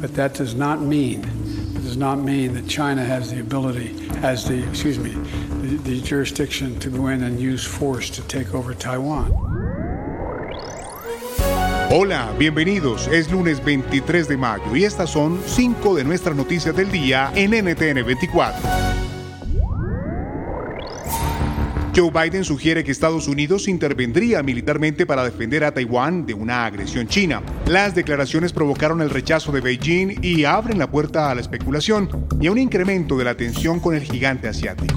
but that does not mean does not mean that China has the ability, has the excuse me, the, the jurisdiction to go in and use force to take over Taiwan. Hola, bienvenidos. Es lunes 23 de mayo y estas son cinco de nuestras noticias del día en NTN 24. Joe Biden sugiere que Estados Unidos intervendría militarmente para defender a Taiwán de una agresión china. Las declaraciones provocaron el rechazo de Beijing y abren la puerta a la especulación y a un incremento de la tensión con el gigante asiático.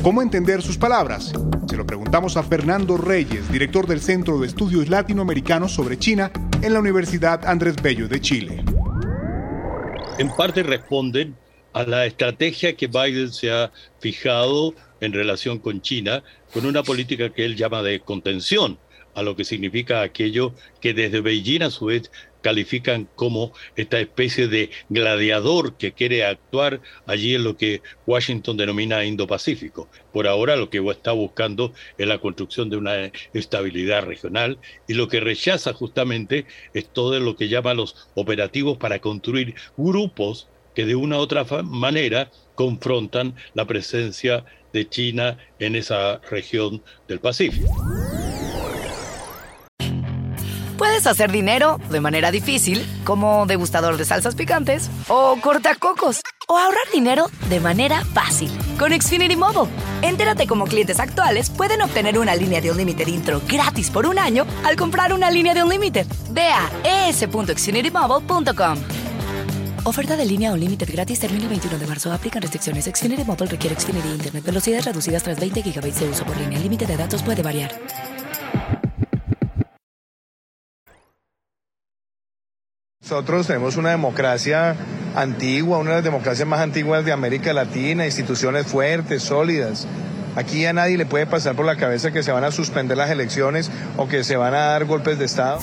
¿Cómo entender sus palabras? Se lo preguntamos a Fernando Reyes, director del Centro de Estudios Latinoamericanos sobre China en la Universidad Andrés Bello de Chile. En parte responden a la estrategia que Biden se ha fijado en relación con China, con una política que él llama de contención, a lo que significa aquello que desde Beijing a su vez califican como esta especie de gladiador que quiere actuar allí en lo que Washington denomina Indo-Pacífico. Por ahora lo que está buscando es la construcción de una estabilidad regional y lo que rechaza justamente es todo lo que llama los operativos para construir grupos que de una u otra manera confrontan la presencia de China en esa región del Pacífico. Puedes hacer dinero de manera difícil, como degustador de salsas picantes, o cortacocos, o ahorrar dinero de manera fácil con Xfinity Mobile. Entérate cómo clientes actuales pueden obtener una línea de un límite intro gratis por un año al comprar una línea de un límite. Ve a es.xfinitymobile.com. Oferta de línea o límite gratis termina el 21 de marzo. Aplican restricciones. Xfinity Mobile requiere Xfinity Internet. Velocidades reducidas tras 20 GB de uso por línea. El límite de datos puede variar. Nosotros tenemos una democracia antigua, una de las democracias más antiguas de América Latina, instituciones fuertes, sólidas. Aquí a nadie le puede pasar por la cabeza que se van a suspender las elecciones o que se van a dar golpes de Estado.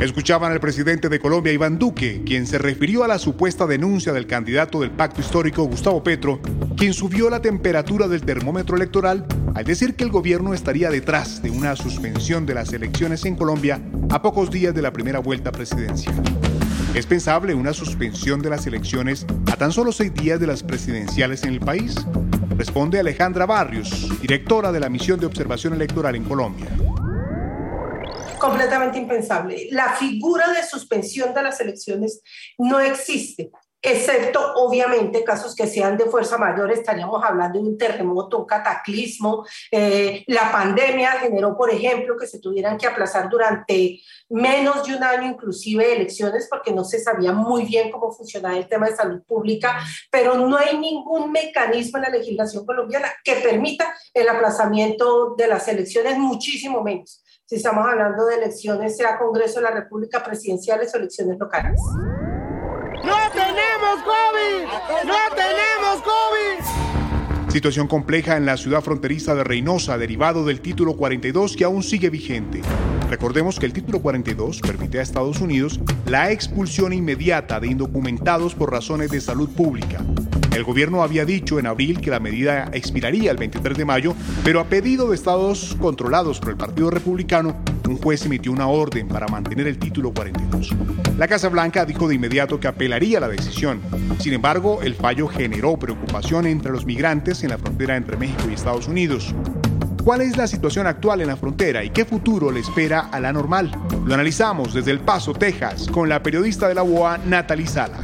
Escuchaban al presidente de Colombia, Iván Duque, quien se refirió a la supuesta denuncia del candidato del pacto histórico, Gustavo Petro, quien subió la temperatura del termómetro electoral al decir que el gobierno estaría detrás de una suspensión de las elecciones en Colombia a pocos días de la primera vuelta presidencial. ¿Es pensable una suspensión de las elecciones a tan solo seis días de las presidenciales en el país? Responde Alejandra Barrios, directora de la misión de observación electoral en Colombia completamente impensable. La figura de suspensión de las elecciones no existe, excepto obviamente casos que sean de fuerza mayor, estaríamos hablando de un terremoto, un cataclismo. Eh, la pandemia generó, por ejemplo, que se tuvieran que aplazar durante menos de un año inclusive elecciones porque no se sabía muy bien cómo funcionaba el tema de salud pública, pero no hay ningún mecanismo en la legislación colombiana que permita el aplazamiento de las elecciones, muchísimo menos si estamos hablando de elecciones, sea Congreso de la República, presidenciales o elecciones locales. ¡No tenemos COVID! ¡No tenemos COVID! Situación compleja en la ciudad fronteriza de Reynosa, derivado del título 42 que aún sigue vigente. Recordemos que el título 42 permite a Estados Unidos la expulsión inmediata de indocumentados por razones de salud pública. El gobierno había dicho en abril que la medida expiraría el 23 de mayo, pero a pedido de estados controlados por el Partido Republicano, un juez emitió una orden para mantener el título 42. La Casa Blanca dijo de inmediato que apelaría la decisión. Sin embargo, el fallo generó preocupación entre los migrantes en la frontera entre México y Estados Unidos. ¿Cuál es la situación actual en la frontera y qué futuro le espera a la normal? Lo analizamos desde El Paso, Texas, con la periodista de la UOA, Natalie Sala.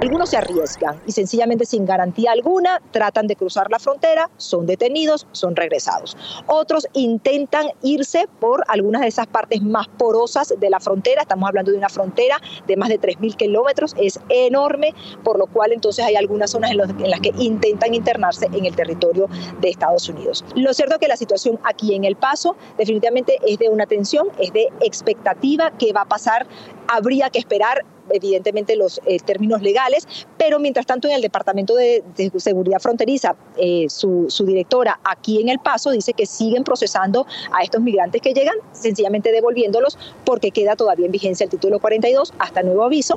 Algunos se arriesgan y sencillamente sin garantía alguna tratan de cruzar la frontera, son detenidos, son regresados. Otros intentan irse por algunas de esas partes más porosas de la frontera. Estamos hablando de una frontera de más de 3.000 kilómetros, es enorme, por lo cual entonces hay algunas zonas en, las que intentan internarse en el territorio de Estados Unidos. Lo cierto es que la situación aquí en El Paso definitivamente es de una tensión, es de expectativa, ¿qué va a pasar? Habría que esperar evidentemente los eh, términos legales, pero mientras tanto en el Departamento de, Seguridad Fronteriza, eh, su, su, directora aquí en El Paso dice que siguen procesando a estos migrantes que llegan, sencillamente devolviéndolos porque queda todavía en vigencia el título 42 hasta nuevo aviso.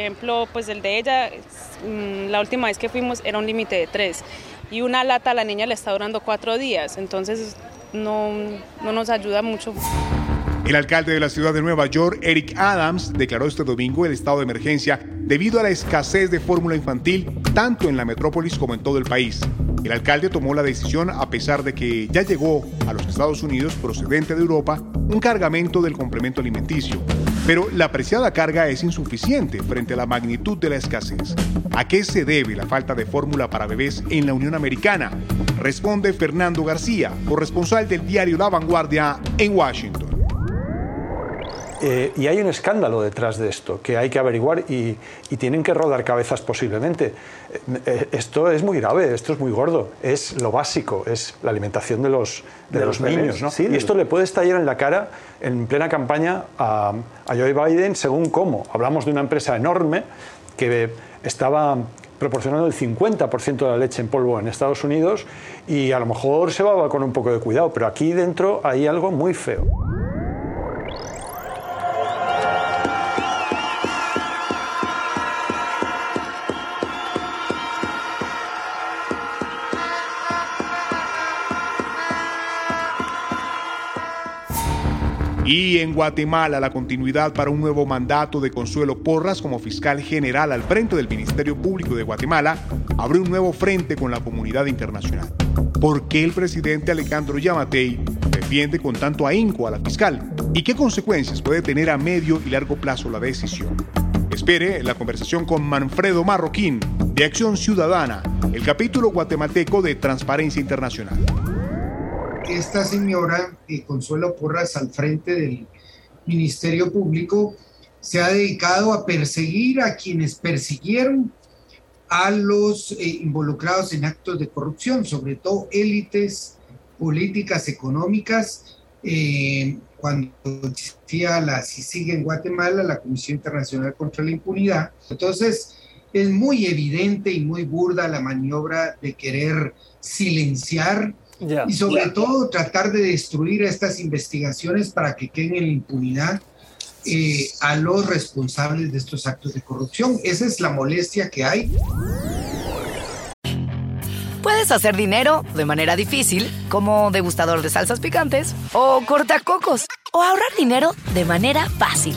Ejemplo, pues el de ella, mm, la última vez que fuimos era un límite de tres y una lata a la niña le está durando cuatro días, entonces no, no nos ayuda mucho. El alcalde de la ciudad de Nueva York, Eric Adams, declaró este domingo el estado de emergencia debido a la escasez de fórmula infantil tanto en la metrópolis como en todo el país. El alcalde tomó la decisión a pesar de que ya llegó a los Estados Unidos procedente de Europa un cargamento del complemento alimenticio. Pero la apreciada carga es insuficiente frente a la magnitud de la escasez. ¿A qué se debe la falta de fórmula para bebés en la Unión Americana? Responde Fernando García, corresponsal del diario La Vanguardia en Washington. Eh, y hay un escándalo detrás de esto que hay que averiguar y, tienen que rodar cabezas posiblemente. Eh, eh, esto es muy grave, esto es muy gordo, es lo básico, es la alimentación de los, de, los, niños. ¿no? y esto le puede estallar en la cara en plena campaña a, a Joe Biden según cómo. Hablamos de una empresa enorme que estaba proporcionando el 50% de la leche en polvo en Estados Unidos y a lo mejor se va con un poco de cuidado, pero aquí dentro hay algo muy feo. Y en Guatemala, la continuidad para un nuevo mandato de Consuelo Porras como fiscal general al frente del Ministerio Público de Guatemala abre un nuevo frente con la comunidad internacional. ¿Por qué el presidente Alejandro Yamatei defiende con tanto ahínco a la fiscal? ¿Y qué consecuencias puede tener a medio y largo plazo la decisión? Espere la conversación con Manfredo Marroquín de Acción Ciudadana, el capítulo guatemalteco de Transparencia Internacional esta señora, Consuelo Porras, al frente del Ministerio Público, se ha dedicado a perseguir a quienes persiguieron a los eh, involucrados en actos de corrupción, sobre todo élites políticas, económicas. Eh, cuando existía la sigue en Guatemala, la Comisión Internacional contra la Impunidad. Entonces, es muy evidente y muy burda la maniobra de querer silenciar y sobre todo tratar de destruir estas investigaciones para que queden en la impunidad eh, a los responsables de estos actos de corrupción. Esa es la molestia que hay. Puedes hacer dinero de manera difícil, como degustador de salsas picantes, o cortacocos, o ahorrar dinero de manera fácil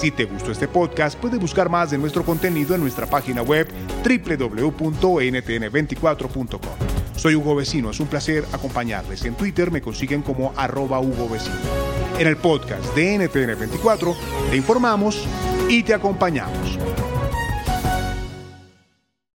Si te gustó este podcast, puedes buscar más de nuestro contenido en nuestra página web www.ntn24.com. Soy Hugo Vecino, es un placer acompañarles. En Twitter me consiguen como arroba Hugo Vecino. En el podcast de NTN24 te informamos y te acompañamos.